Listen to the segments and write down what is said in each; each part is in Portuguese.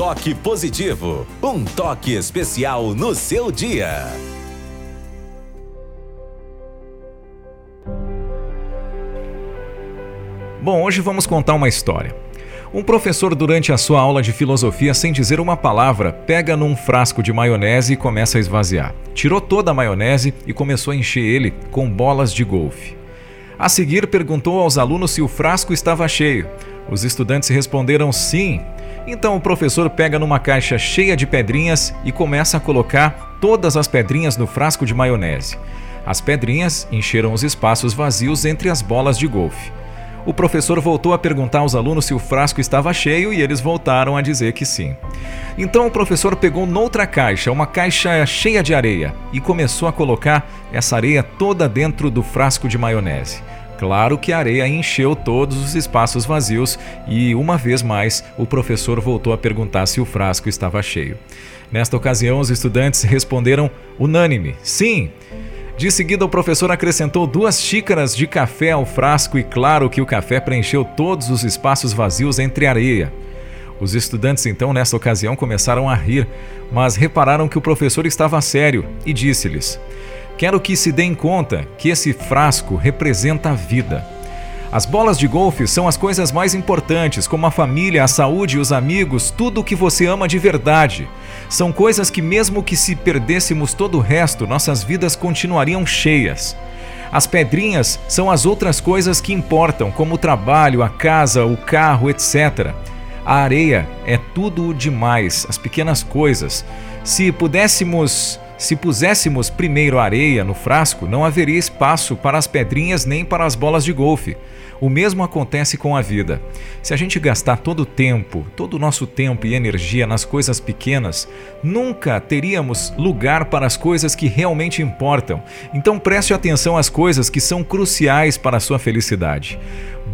toque positivo, um toque especial no seu dia. Bom, hoje vamos contar uma história. Um professor, durante a sua aula de filosofia, sem dizer uma palavra, pega num frasco de maionese e começa a esvaziar. Tirou toda a maionese e começou a encher ele com bolas de golfe. A seguir, perguntou aos alunos se o frasco estava cheio. Os estudantes responderam sim. Então o professor pega numa caixa cheia de pedrinhas e começa a colocar todas as pedrinhas no frasco de maionese. As pedrinhas encheram os espaços vazios entre as bolas de golfe. O professor voltou a perguntar aos alunos se o frasco estava cheio e eles voltaram a dizer que sim. Então o professor pegou noutra caixa, uma caixa cheia de areia, e começou a colocar essa areia toda dentro do frasco de maionese. Claro que a areia encheu todos os espaços vazios e, uma vez mais, o professor voltou a perguntar se o frasco estava cheio. Nesta ocasião, os estudantes responderam unânime: sim. De seguida, o professor acrescentou duas xícaras de café ao frasco e, claro, que o café preencheu todos os espaços vazios entre areia. Os estudantes, então, nessa ocasião, começaram a rir, mas repararam que o professor estava sério e disse-lhes: Quero que se deem conta que esse frasco representa a vida. As bolas de golfe são as coisas mais importantes, como a família, a saúde, os amigos, tudo o que você ama de verdade. São coisas que, mesmo que se perdêssemos todo o resto, nossas vidas continuariam cheias. As pedrinhas são as outras coisas que importam, como o trabalho, a casa, o carro, etc. A areia é tudo demais, as pequenas coisas. Se pudéssemos, se puséssemos primeiro areia no frasco, não haveria espaço para as pedrinhas nem para as bolas de golfe. O mesmo acontece com a vida. Se a gente gastar todo o tempo, todo o nosso tempo e energia nas coisas pequenas, nunca teríamos lugar para as coisas que realmente importam. Então preste atenção às coisas que são cruciais para a sua felicidade.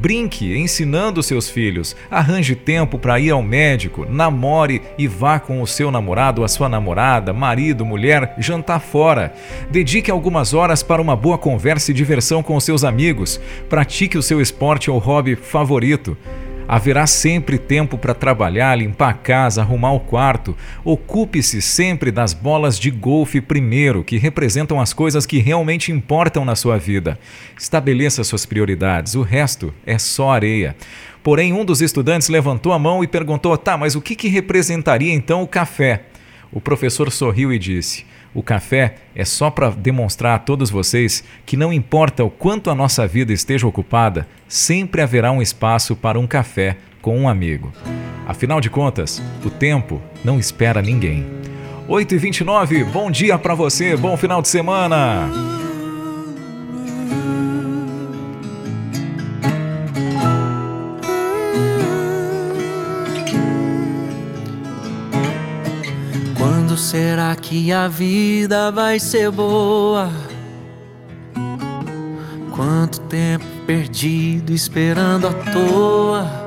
Brinque ensinando seus filhos, arranje tempo para ir ao médico, namore e vá com o seu namorado, a sua namorada, marido, mulher, jantar fora. Dedique algumas horas para uma boa conversa e diversão com seus amigos. Pratique o seu esporte ou hobby favorito. Haverá sempre tempo para trabalhar, limpar a casa, arrumar o quarto. Ocupe-se sempre das bolas de golfe primeiro, que representam as coisas que realmente importam na sua vida. Estabeleça suas prioridades, o resto é só areia. Porém, um dos estudantes levantou a mão e perguntou: tá, mas o que, que representaria então o café? O professor sorriu e disse: o café é só para demonstrar a todos vocês que não importa o quanto a nossa vida esteja ocupada, sempre haverá um espaço para um café com um amigo. Afinal de contas, o tempo não espera ninguém. 8h29, bom dia para você, bom final de semana! Será que a vida vai ser boa? Quanto tempo perdido esperando à toa?